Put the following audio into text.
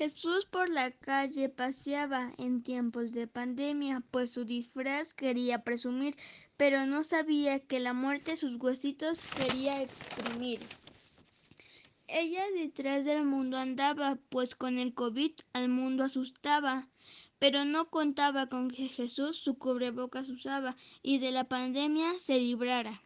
Jesús por la calle paseaba en tiempos de pandemia, pues su disfraz quería presumir, pero no sabía que la muerte sus huesitos quería exprimir. Ella detrás del mundo andaba, pues con el COVID al mundo asustaba, pero no contaba con que Jesús su cubrebocas usaba y de la pandemia se librara.